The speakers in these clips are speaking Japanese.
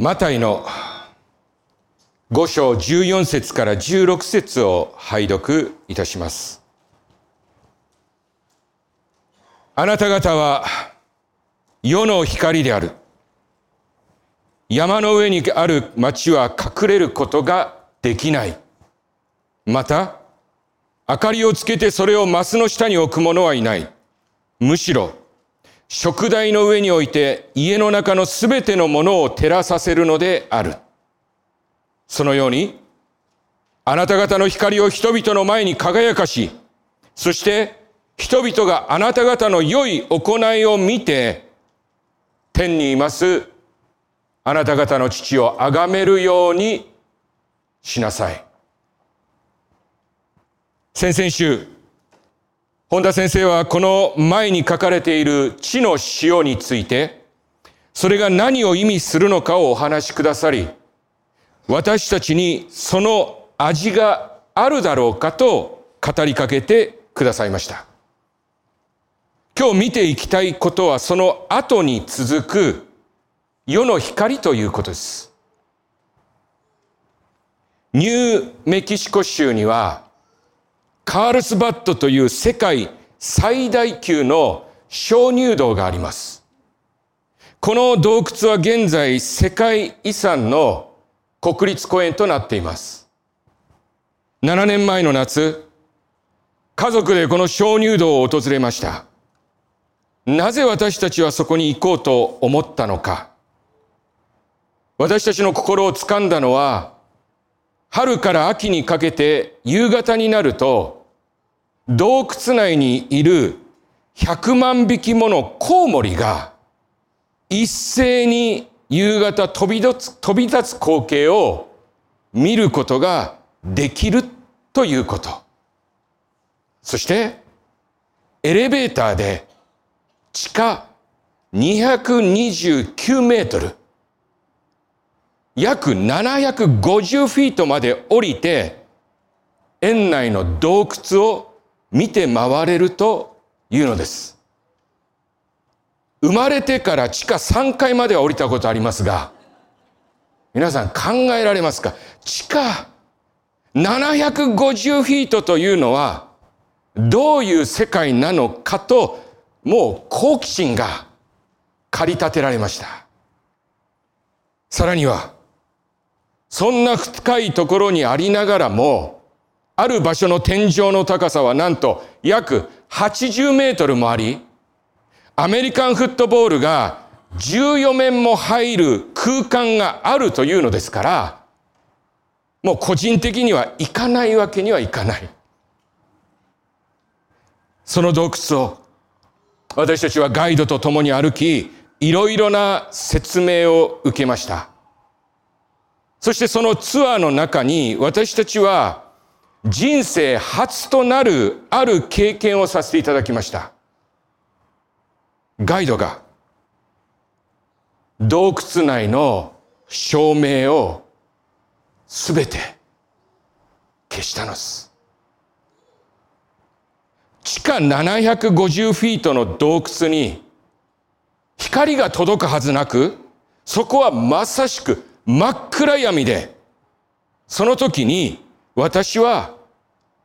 マタイの5章14節から16節を拝読いたします。あなた方は世の光である。山の上にある町は隠れることができない。また、明かりをつけてそれをマスの下に置く者はいない。むしろ、食台の上に置いて家の中のすべてのものを照らさせるのである。そのように、あなた方の光を人々の前に輝かし、そして人々があなた方の良い行いを見て、天にいますあなた方の父を崇めるようにしなさい。先々週、本田先生はこの前に書かれている地の塩について、それが何を意味するのかをお話しくださり、私たちにその味があるだろうかと語りかけてくださいました。今日見ていきたいことはその後に続く世の光ということです。ニューメキシコ州にはカールスバットという世界最大級の鍾乳洞があります。この洞窟は現在世界遺産の国立公園となっています。7年前の夏、家族でこの鍾乳洞を訪れました。なぜ私たちはそこに行こうと思ったのか。私たちの心を掴んだのは、春から秋にかけて夕方になると、洞窟内にいる100万匹ものコウモリが一斉に夕方飛び立つ飛び立つ光景を見ることができるということ。そして、エレベーターで地下229メートル、約750フィートまで降りて、園内の洞窟を見て回れるというのです。生まれてから地下3階までは降りたことありますが、皆さん考えられますか？地下750フィートというのはどういう世界なのかともう好奇心が駆り立てられました。さらにはそんな深いところにありながらも、ある場所の天井の高さはなんと約80メートルもあり、アメリカンフットボールが14面も入る空間があるというのですから、もう個人的には行かないわけにはいかない。その洞窟を私たちはガイドと共に歩き、いろいろな説明を受けました。そしてそのツアーの中に私たちは人生初となるある経験をさせていただきました。ガイドが洞窟内の照明をすべて消したのです。地下750フィートの洞窟に光が届くはずなく、そこはまさしく真っ暗闇で、その時に私は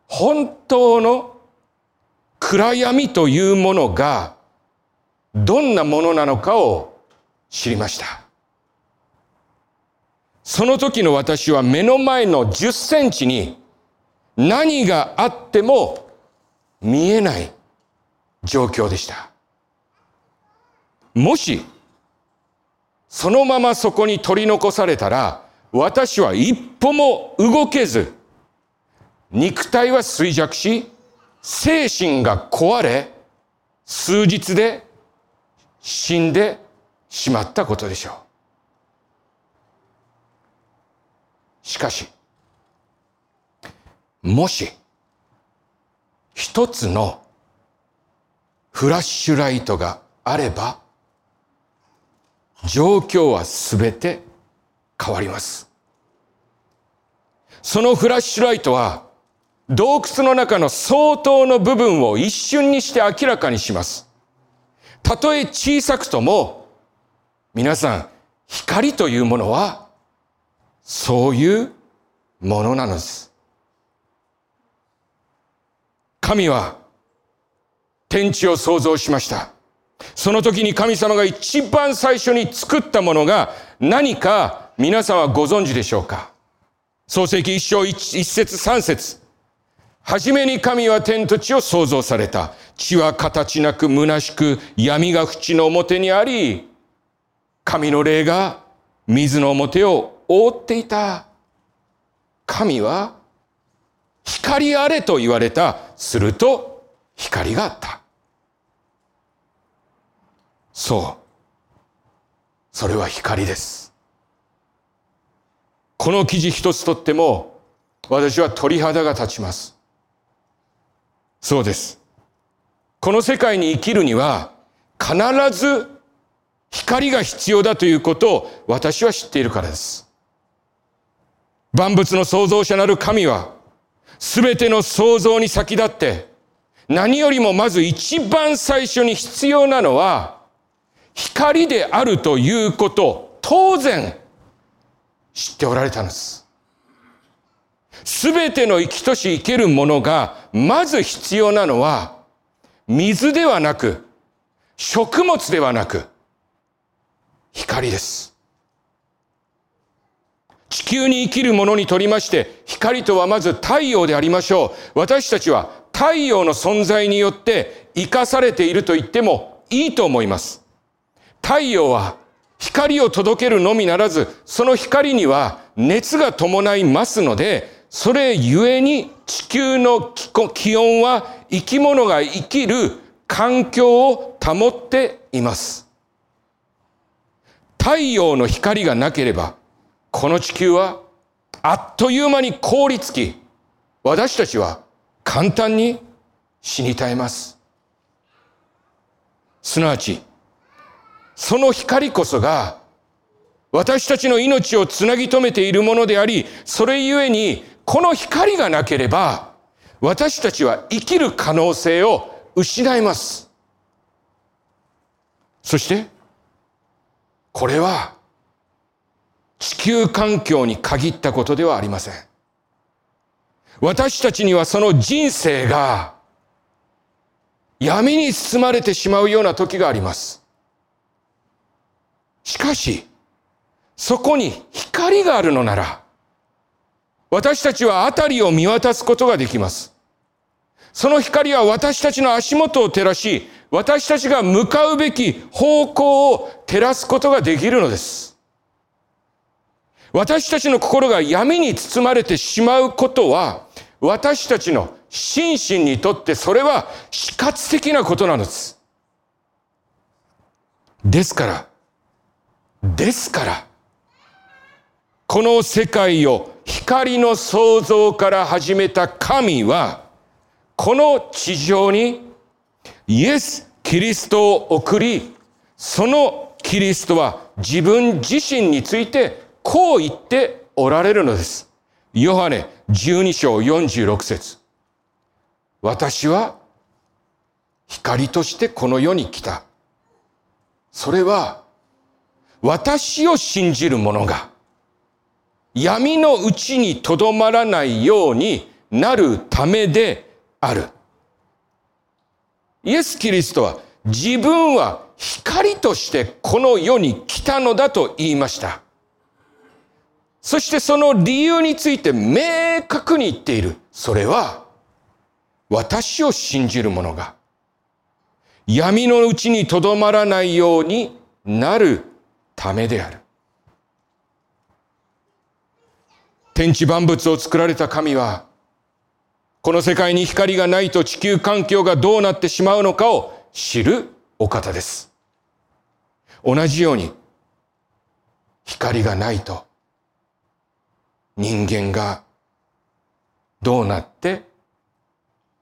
本当の暗闇というものがどんなものなのかを知りました。その時の私は目の前の10センチに何があっても見えない状況でした。もしそのままそこに取り残されたら、私は一歩も動けず、肉体は衰弱し、精神が壊れ、数日で死んでしまったことでしょう。しかし、もし、一つのフラッシュライトがあれば、状況はすべて変わります。そのフラッシュライトは洞窟の中の相当の部分を一瞬にして明らかにします。たとえ小さくとも、皆さん、光というものは、そういうものなのです。神は天地を創造しました。その時に神様が一番最初に作ったものが何か皆さんはご存知でしょうか？創世記一章一節三節はじめに神は天と地を創造された。地は形なく虚しく闇が淵の表にあり、神の霊が水の表を覆っていた。神は光あれと言われた。すると光があった。そう。それは光です。この記事一つとっても私は鳥肌が立ちます。そうです。この世界に生きるには必ず光が必要だということを私は知っているからです。万物の創造者なる神はすべての創造に先立って何よりもまず一番最初に必要なのは光であるということを当然知っておられたんです。すべての生きとし生けるものがまず必要なのは水ではなく食物ではなく光です。地球に生きるものにとりまして光とはまず太陽でありましょう。私たちは太陽の存在によって生かされていると言ってもいいと思います。太陽は光を届けるのみならず、その光には熱が伴いますので、それゆえに地球の気温は生き物が生きる環境を保っています。太陽の光がなければ、この地球はあっという間に凍りつき、私たちは簡単に死に絶えます。すなわち、その光こそが私たちの命をつなぎ止めているものであり、それゆえにこの光がなければ私たちは生きる可能性を失います。そして、これは地球環境に限ったことではありません。私たちにはその人生が闇に包まれてしまうような時があります。しかし、そこに光があるのなら、私たちは辺りを見渡すことができます。その光は私たちの足元を照らし、私たちが向かうべき方向を照らすことができるのです。私たちの心が闇に包まれてしまうことは、私たちの心身にとってそれは死活的なことなのです。ですから、ですから、この世界を光の創造から始めた神は、この地上にイエス・キリストを送り、そのキリストは自分自身についてこう言っておられるのです。ヨハネ12章46節私は光としてこの世に来た。それは私を信じる者が闇のうちにとどまらないようになるためである。イエス・キリストは自分は光としてこの世に来たのだと言いました。そしてその理由について明確に言っている。それは私を信じる者が闇のうちにとどまらないようになるためである。天地万物を作られた神は、この世界に光がないと地球環境がどうなってしまうのかを知るお方です。同じように、光がないと人間がどうなって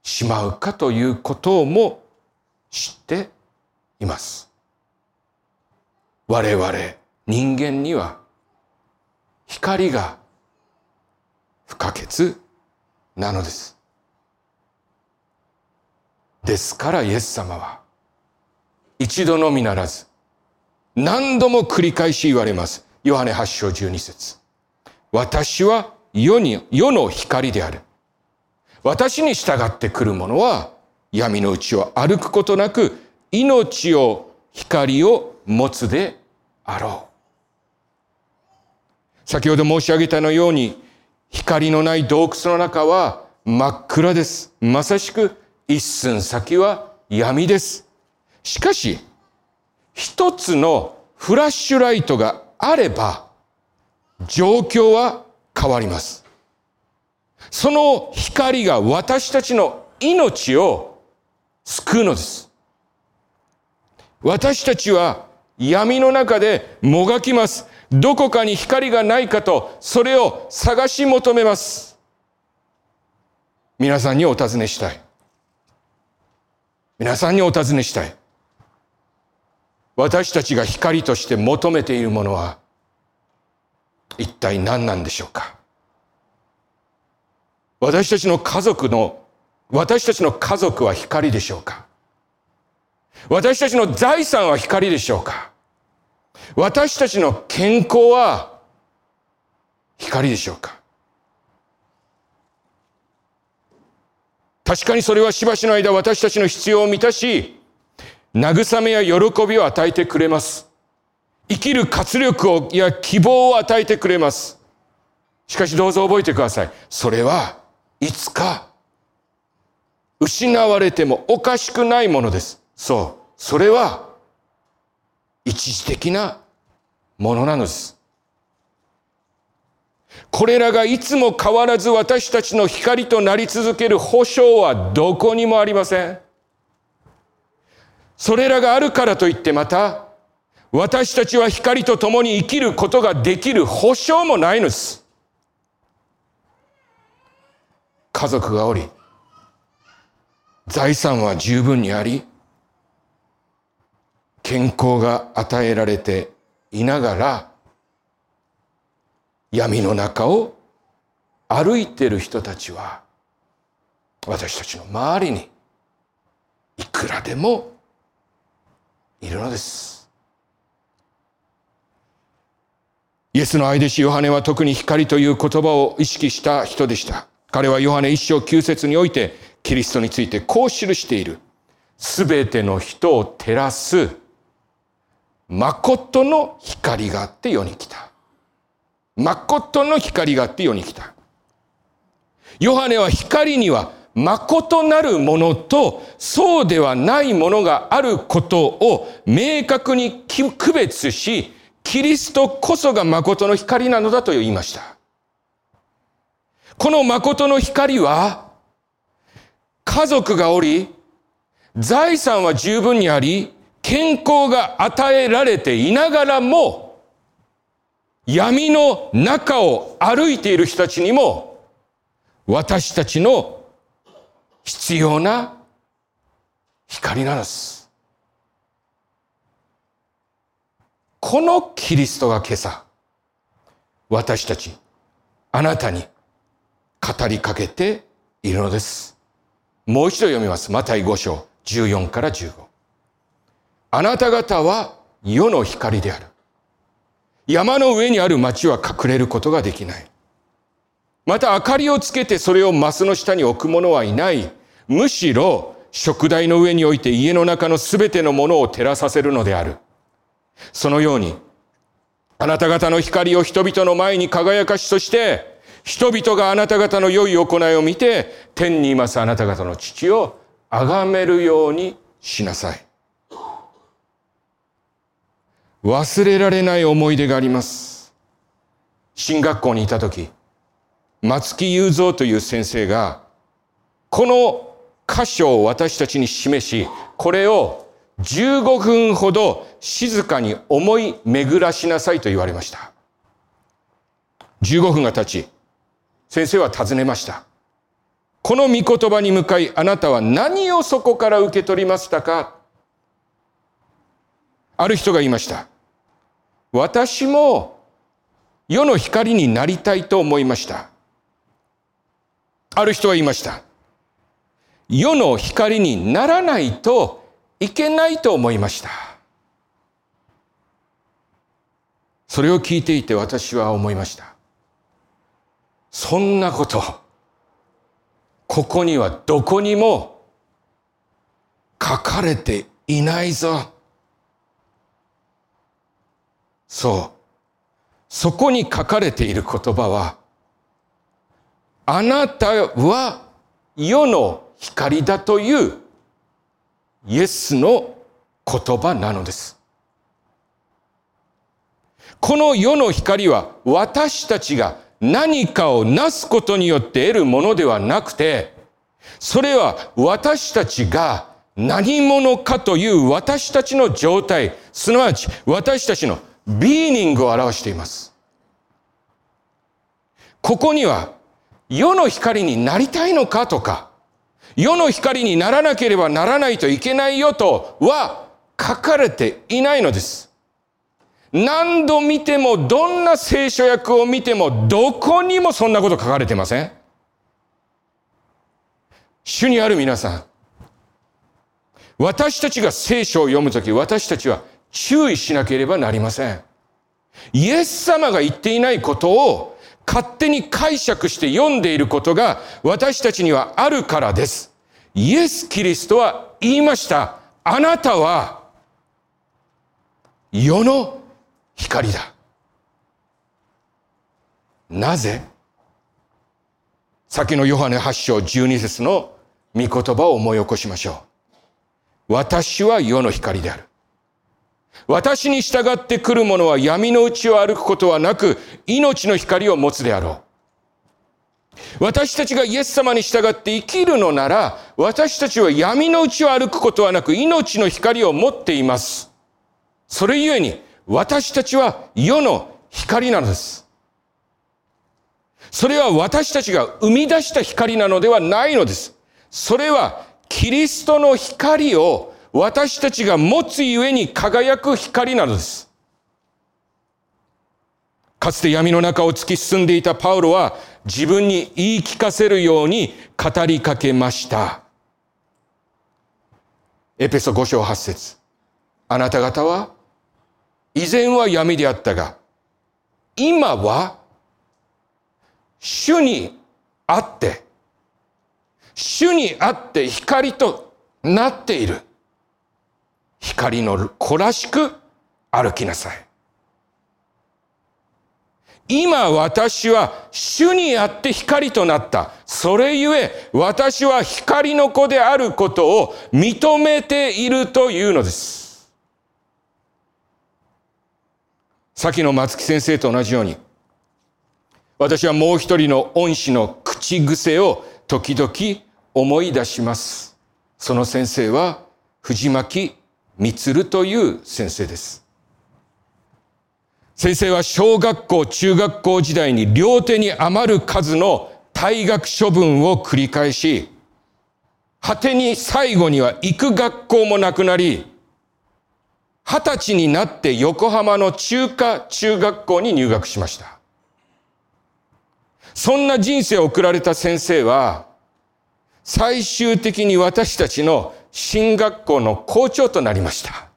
しまうかということも知っています。我々人間には光が不可欠なのです。ですからイエス様は一度のみならず何度も繰り返し言われます。ヨハネ8章12節私は世に、世の光である。私に従ってくる者は闇のうちを歩くことなく命を光を持つであろう。先ほど申し上げたのように光のない洞窟の中は真っ暗です。まさしく一寸先は闇です。しかし、一つのフラッシュライトがあれば、状況は変わります。その光が私たちの命を救うのです。私たちは闇の中でもがきます。どこかに光がないかと、それを探し求めます。皆さんにお尋ねしたい。皆さんにお尋ねしたい。私たちが光として求めているものは一体何なんでしょうか私たちの家族の私たちの家族は光でしょうか私たちの財産は光でしょうか私たちの健康は光でしょうか？確かにそれはしばしの間私たちの必要を満たし、慰めや喜びを与えてくれます。生きる活力を、や希望を与えてくれます。しかしどうぞ覚えてください。それはいつか失われてもおかしくないものです。そう。それは一時的なものなのです。これらがいつも変わらず私たちの光となり続ける保証はどこにもありません。それらがあるからといってまた、私たちは光と共に生きることができる保証もないのです。家族がおり、財産は十分にあり、健康が与えられていながら、闇の中を歩いている人たちは、私たちの周りにいくらでもいるのです。イエスの愛弟子ヨハネは特に光という言葉を意識した人でした。彼はヨハネ一章九節においてキリストについてこう記している。すべての人を照らす誠の光があって世に来た。誠の光があって世に来た。ヨハネは光には誠なるものとそうではないものがあることを明確に区別し、キリストこそが誠の光なのだと言いました。この誠の光は、家族がおり、財産は十分にあり、健康が与えられていながらも、闇の中を歩いている人たちにも、私たちの必要な光なのです。このキリストが今朝、私たち、あなたに語りかけているのです。もう一度読みます。マタイ5章14から15。あなた方は世の光である。山の上にある町は隠れることができない。また明かりをつけてそれをマスの下に置く者はいない。むしろ食台の上に置いて家の中のすべてのものを照らさせるのである。そのように、あなた方の光を人々の前に輝かしとして、人々があなた方の良い行いを見て、天にいますあなた方の父を崇めるようにしなさい。忘れられない思い出があります。進学校にいた時、松木雄三という先生が、この箇所を私たちに示し、これを15分ほど静かに思い巡らしなさいと言われました。15分が経ち、先生は尋ねました。この御言葉に向かい、あなたは何をそこから受け取りましたか？ある人が言いました。私も世の光になりたいと思いました。ある人は言いました。世の光にならないといけないと思いました。それを聞いていて私は思いました。そんなこと、ここにはどこにも書かれていないぞ。そう。そこに書かれている言葉は、あなたは世の光だというイエスの言葉なのです。この世の光は私たちが何かをなすことによって得るものではなくて、それは私たちが何者かという私たちの状態、すなわち私たちのビーニングを表しています。ここには世の光になりたいのかとか、世の光にならなければならないといけないよとは書かれていないのです。何度見ても、どんな聖書訳を見ても、どこにもそんなこと書かれてません主にある皆さん、私たちが聖書を読むとき、私たちは注意しなければなりません。イエス様が言っていないことを勝手に解釈して読んでいることが私たちにはあるからです。イエス・キリストは言いました。あなたは世の光だ。なぜ？先のヨハネ8章12節の御言葉を思い起こしましょう。私は世の光である。私に従って来る者は闇のうちを歩くことはなく、命の光を持つであろう。私たちがイエス様に従って生きるのなら、私たちは闇のうちを歩くことはなく、命の光を持っています。それゆえに、私たちは世の光なのです。それは私たちが生み出した光なのではないのです。それはキリストの光を私たちが持つゆえに輝く光なのです。かつて闇の中を突き進んでいたパウロは自分に言い聞かせるように語りかけました。エペソ5章8節あなた方は以前は闇であったが、今は主にあって、主にあって光となっている。光の子らしく歩きなさい。今私は主にあって光となった。それゆえ私は光の子であることを認めているというのです。先の松木先生と同じように、私はもう一人の恩師の口癖を時々思い出します。その先生は藤巻るという先生です。先生は小学校、中学校時代に両手に余る数の退学処分を繰り返し、果てに最後には行く学校もなくなり、二十歳になって横浜の中華中学校に入学しました。そんな人生を送られた先生は、最終的に私たちの進学校の校長となりました。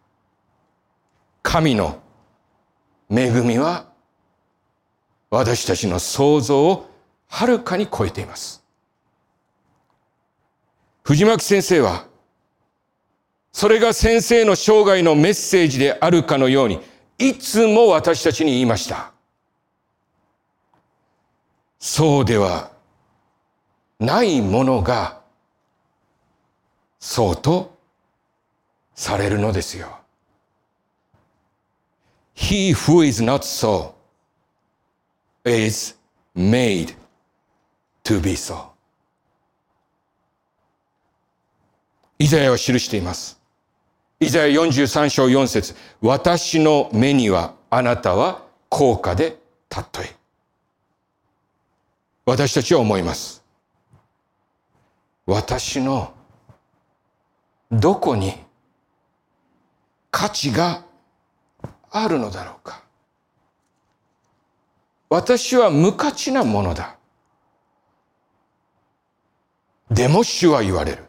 神の恵みは私たちの想像をはるかに超えています。藤巻先生は、それが先生の生涯のメッセージであるかのように、いつも私たちに言いました。そうではないものがそうとされるのですよ。He who is not so is made to be so. イザヤは記しています。イザヤ43章4節私の目にはあなたは高価で尊い。私たちは思います。私のどこに価値があるのだろうか私は無価値なものだ。でも主は言われる。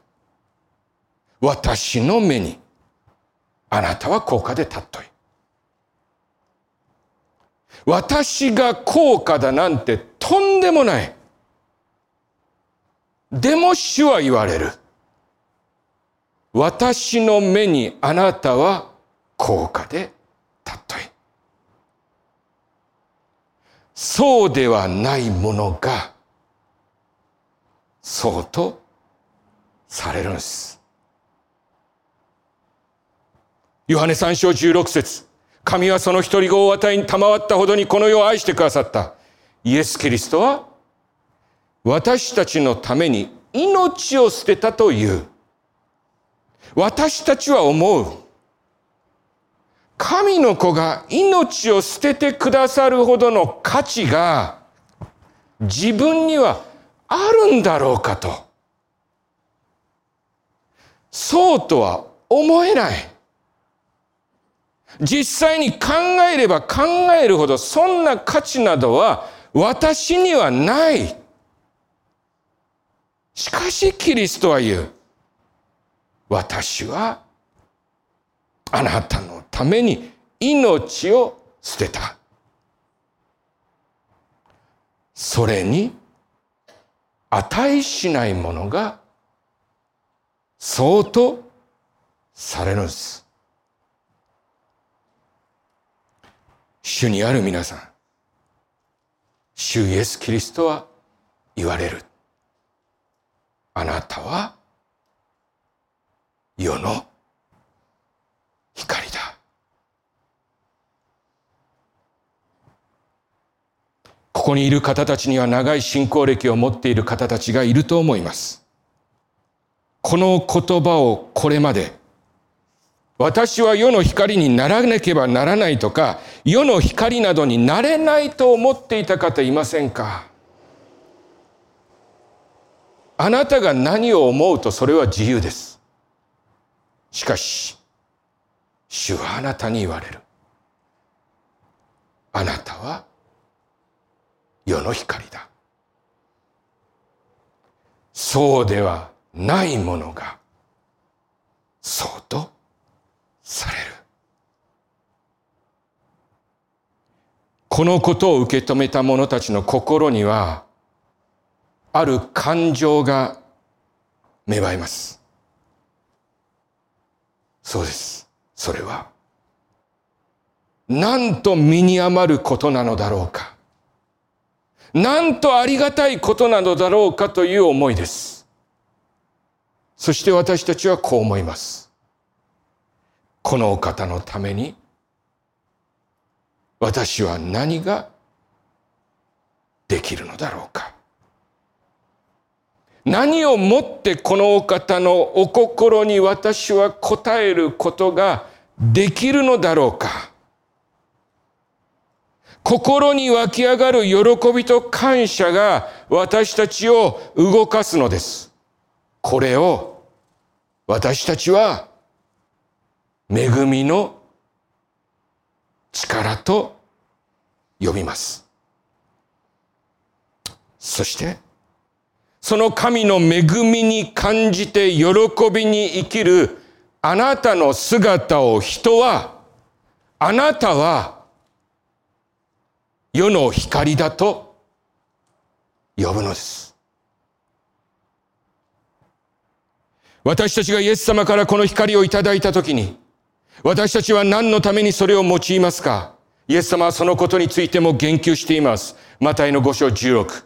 私の目にあなたは高価で尊い。私が高価だなんてとんでもない。でも主は言われる。私の目にあなたは高価で尊い。そうではないものが、そうとされるんです。ヨハネ三章十六節神はその一人子を与えに賜ったほどにこの世を愛してくださった。イエス・キリストは私たちのために命を捨てたという。私たちは思う。神の子が命を捨ててくださるほどの価値が自分にはあるんだろうかと。そうとは思えない。実際に考えれば考えるほどそんな価値などは私にはない。しかしキリストは言う。私はあなたのために命を捨てた。それに値しないものがそうとされるんです。主にある皆さん、主イエス・キリストは言われる。あなたは世の光だ。ここにいる方たちには長い信仰歴を持っている方たちがいると思います。この言葉をこれまで私は世の光にならなければならないとか、世の光などになれないと思っていた方いませんか？あなたが何を思うとそれは自由です。しかし、主はあなたに言われる。あなたは世の光だ。そうではないものが、そうとされる。このことを受け止めた者たちの心には、ある感情が芽生えます。そうです。それは、なんと身に余ることなのだろうか。なんとありがたいことなのだろうかという思いです。そして私たちはこう思います。このお方のために私は何ができるのだろうか何をもってこのお方のお心に私は応えることができるのだろうか心に湧き上がる喜びと感謝が私たちを動かすのです。これを私たちは恵みの力と呼びます。そして、その神の恵みに感じて喜びに生きるあなたの姿を人は、あなたは世の光だと呼ぶのです。私たちがイエス様からこの光をいただいたときに、私たちは何のためにそれを用いますか？イエス様はそのことについても言及しています。マタイの5章16。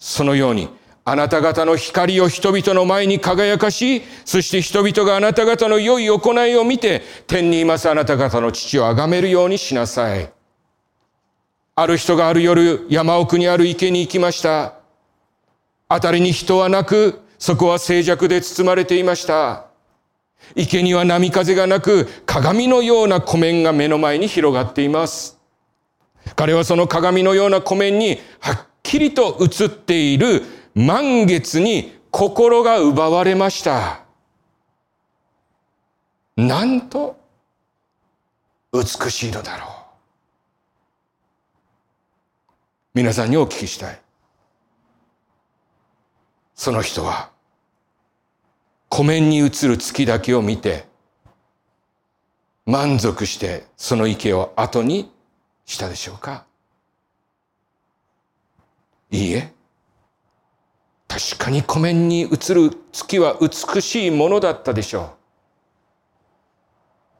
そのように、あなた方の光を人々の前に輝かし、そして人々があなた方の良い行いを見て、天にいますあなた方の父を崇めるようにしなさい。ある人がある夜、山奥にある池に行きました。あたりに人はなく、そこは静寂で包まれていました。池には波風がなく、鏡のような湖面が目の前に広がっています。彼はその鏡のような湖面にはっきりと映っている満月に心が奪われました。なんと美しいのだろう。皆さんにお聞きしたい。その人は湖面に映る月だけを見て、満足してその池を後にしたでしょうかいいえ。確かに湖面に映る月は美しいものだったでしょ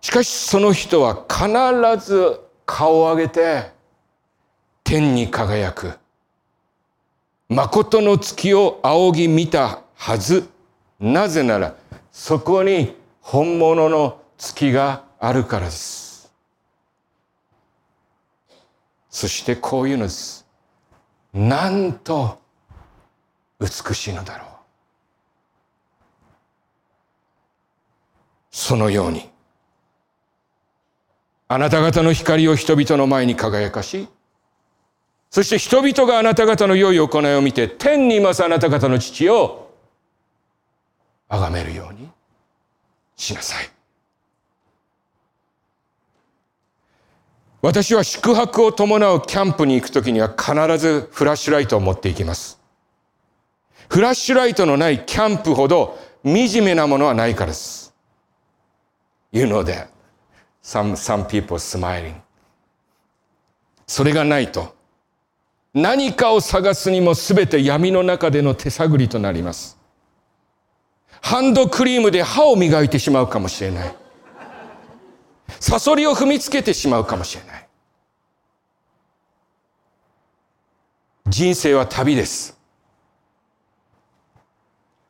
う。しかしその人は必ず顔を上げて天に輝く。誠の月を仰ぎ見たはず。なぜならそこに本物の月があるからです。そしてこういうのです。なんと美しいのだろう。そのように、あなた方の光を人々の前に輝かし、そして人々があなた方の良い行いを見て、天にいますあなた方の父を崇めるようにしなさい。私は宿泊を伴うキャンプに行くときには必ずフラッシュライトを持っていきます。フラッシュライトのないキャンプほど惨めなものはないからです。You know that. Some, some people smiling. それがないと何かを探すにも全て闇の中での手探りとなります。ハンドクリームで歯を磨いてしまうかもしれない。サソリを踏みつけてしまうかもしれない。人生は旅です。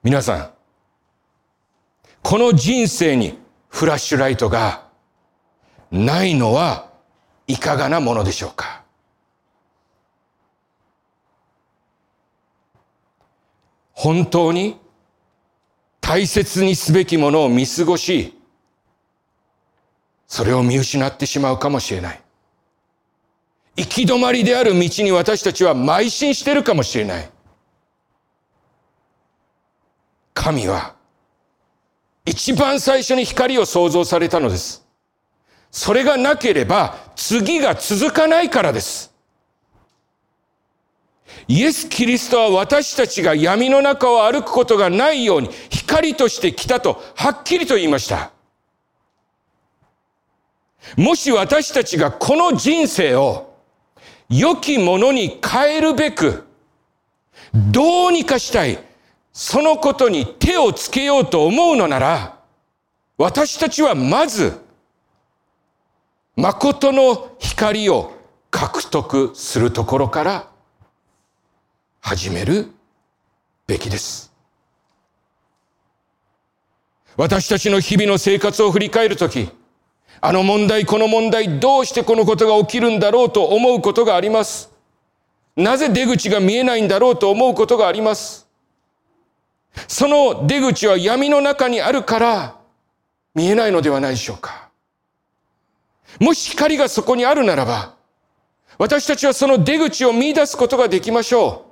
皆さん、この人生にフラッシュライトがないのはいかがなものでしょうか？本当に大切にすべきものを見過ごし、それを見失ってしまうかもしれない。行き止まりである道に私たちは邁進してるかもしれない。神は一番最初に光を創造されたのです。それがなければ次が続かないからです。イエス・キリストは私たちが闇の中を歩くことがないように光として来たとはっきりと言いました。もし私たちがこの人生を良きものに変えるべく、どうにかしたい、そのことに手をつけようと思うのなら、私たちはまず、誠の光を獲得するところから始めるべきです。私たちの日々の生活を振り返るとき、あの問題、この問題、どうしてこのことが起きるんだろうと思うことがあります。なぜ出口が見えないんだろうと思うことがあります。その出口は闇の中にあるから見えないのではないでしょうか。もし光がそこにあるならば、私たちはその出口を見出すことができましょう。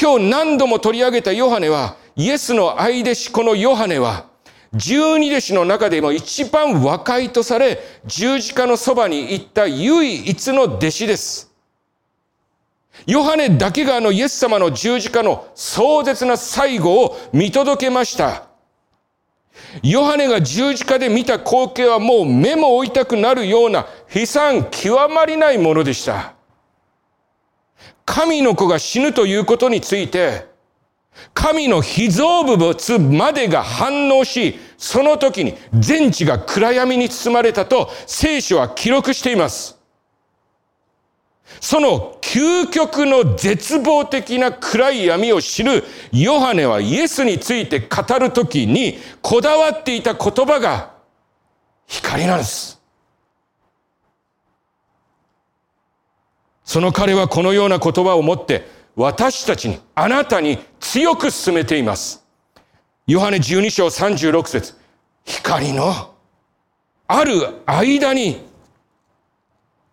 今日何度も取り上げたヨハネは、イエスの愛弟子このヨハネは、十二弟子の中でも一番若いとされ、十字架のそばに行った唯一の弟子です。ヨハネだけがあのイエス様の十字架の壮絶な最後を見届けました。ヨハネが十字架で見た光景はもう目も追いたくなるような悲惨極まりないものでした。神の子が死ぬということについて、神の被造物までが反応し、その時に全地が暗闇に包まれたと聖書は記録しています。その究極の絶望的な暗い闇を知るヨハネはイエスについて語るときにこだわっていた言葉が光なんです。その彼はこのような言葉を持って私たちに、あなたに強く進めています。ヨハネ12章36節光のある間に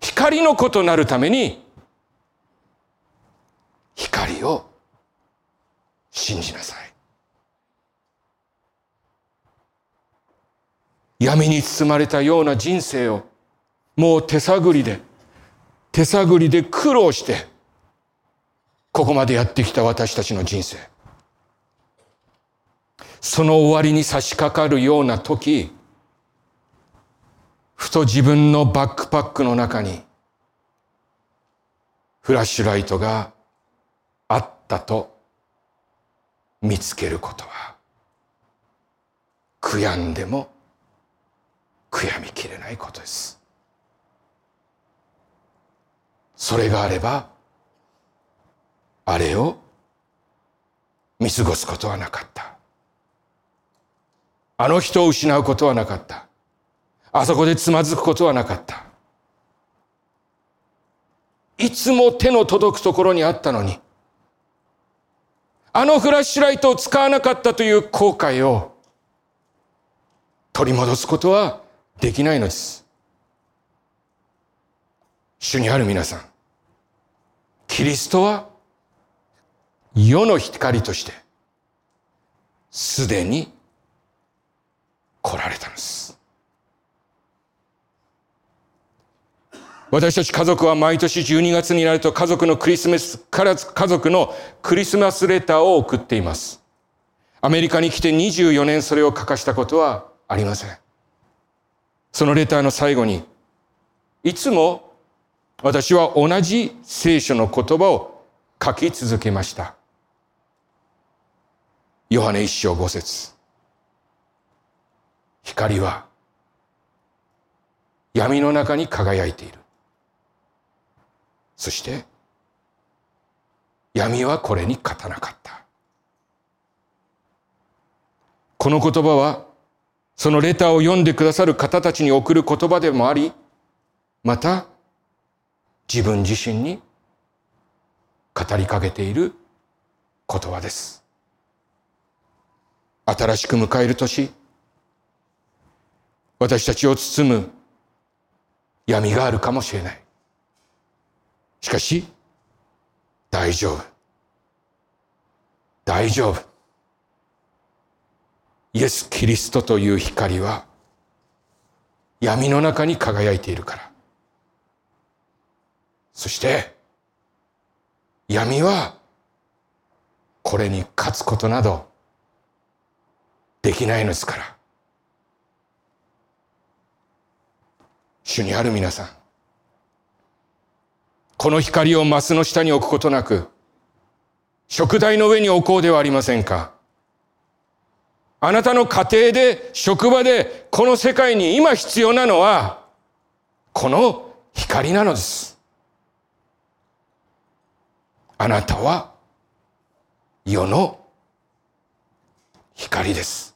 光の子となるために光を信じなさい。闇に包まれたような人生をもう手探りで手探りで苦労してここまでやってきた私たちの人生。その終わりに差し掛かるような時、ふと自分のバックパックの中に、フラッシュライトがあったと見つけることは悔やんでも悔やみきれないことです。それがあればあれを見過ごすことはなかった。あの人を失うことはなかった。あそこでつまずくことはなかったいつも手の届くところにあったのにあのフラッシュライトを使わなかったという後悔を取り戻すことはできないのです。主にある皆さん、キリストは世の光としてすでに来られたのです。私たち家族は毎年12月になると家族のクリスマスから、家族のクリスマスレターを送っています。アメリカに来て24年それを書かしたことはありません。そのレターの最後に、いつも私は同じ聖書の言葉を書き続けました。ヨハネ一章五節光は闇の中に輝いている。そして闇はこれに勝たなかった。この言葉はそのレターを読んでくださる方たちに送る言葉でもあり、また自分自身に語りかけている言葉です。新しく迎える年、私たちを包む闇があるかもしれない。しかし、大丈夫。大丈夫。イエス・キリストという光は闇の中に輝いているから。そして、闇はこれに勝つことなどできないのですから。主にある皆さん、この光をマスの下に置くことなく、食台の上に置こうではありませんか。あなたの家庭で、職場で、この世界に今必要なのは、この光なのです。あなたは、世の光です。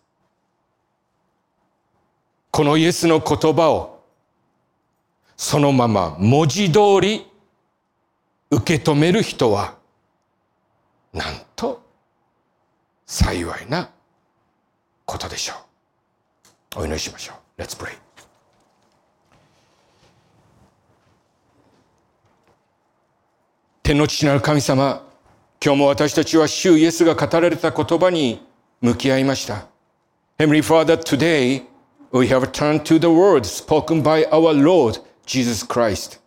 このイエスの言葉を、そのまま文字通り受け止める人は、なんと幸いなことでしょう。お祈りしましょう。Let's pray. 天の父なる神様、今日も私たちは主イエスが語られた言葉に向き合いました。Heavenly Father, today we have turned to the word spoken by our Lord Jesus Christ.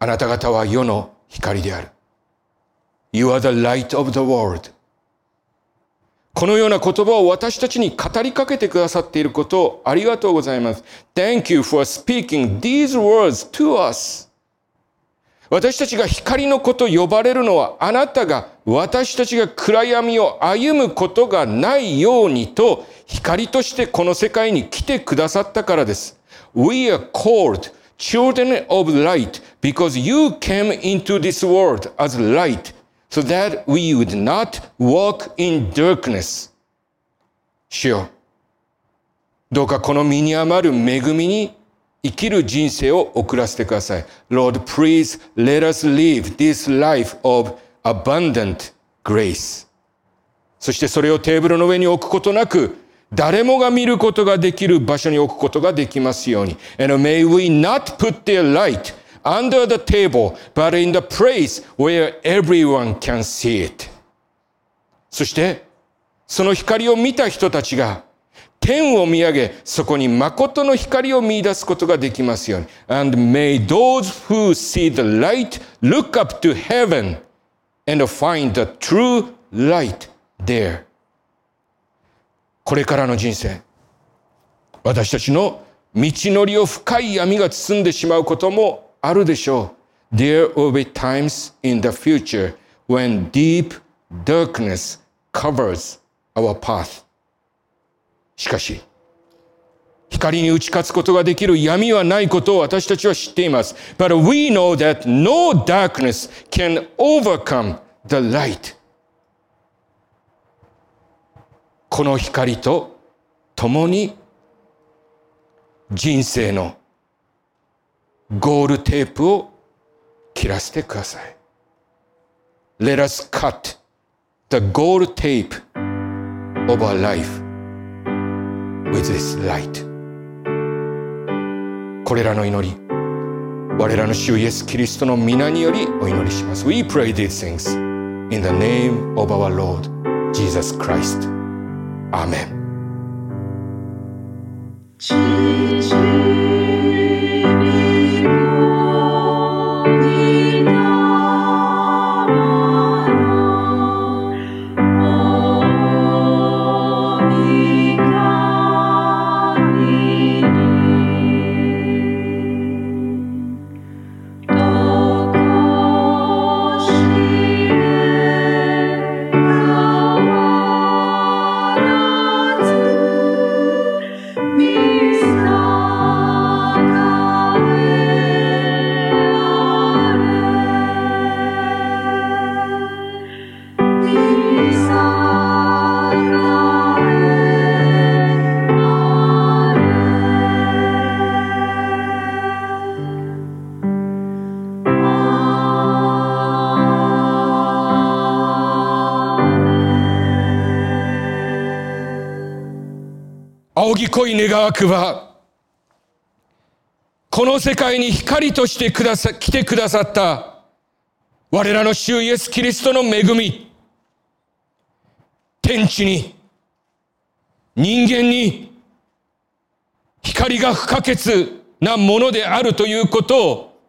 あなた方は世の光である。You are the light of the world. このような言葉を私たちに語りかけてくださっていることをありがとうございます。Thank you for speaking these words to us. 私たちが光の子と呼ばれるのはあなたが私たちが暗闇を歩むことがないようにと光としてこの世界に来てくださったからです。We are called children of light, because you came into this world as light, so that we would not walk in darkness. 主よ、どうかこの身に余る恵みに生きる人生を送らせてください。Lord, please let us live this life of abundant grace. そしてそれをテーブルの上に置くことなく、 誰もが見ることができる場所に置くことができますように。And may we not put their light under the table, but in the place where everyone can see it. そして、その光を見た人たちが、天を見上げ、そこに誠の光を見出すことができますように。And may those who see the light look up to heaven and find the true light there. これからの人生、私たちの道のりを深い闇が包んでしまうこともあるでしょう There will be times in the future when deep darkness covers our path. しかし、光に打ち勝つことができる闇はないことを私たちは知っています。But we know that no darkness can overcome the light. この光と共に人生のゴールテープを切らせてください。Let us cut the gold tape of our life with this light. これらの祈り、我らの主イエス・キリストの皆によりお祈りします。We pray these things in the name of our Lord Jesus Christ. Amen. 願わくは、この世界に光としてくださ、来てくださった我らの主イエス・キリストの恵み、天地に、人間に、光が不可欠なものであるということを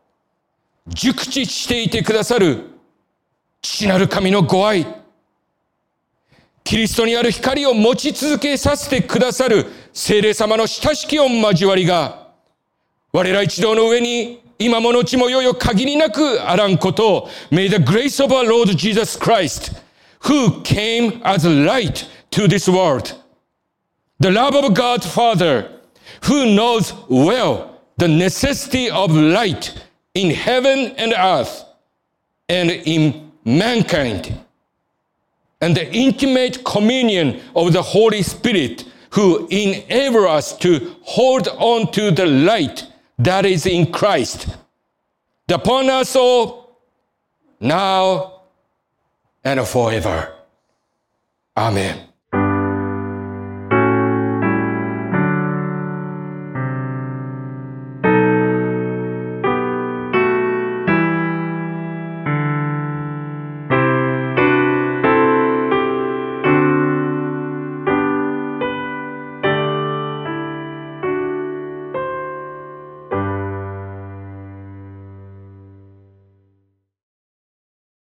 熟知していてくださる父なる神のご愛、キリストにある光を持ち続けさせてくださる聖霊様の親しき御交わりが、我ら一同の上に今ものちもよよ限りなくあらんことを、May the grace of our Lord Jesus Christ, who came as light to this world, the love of God Father, who knows well the necessity of light in heaven and earth and in mankind, and the intimate communion of the Holy Spirit who enable us to hold on to the light that is in Christ. Upon us all, now and forever. Amen.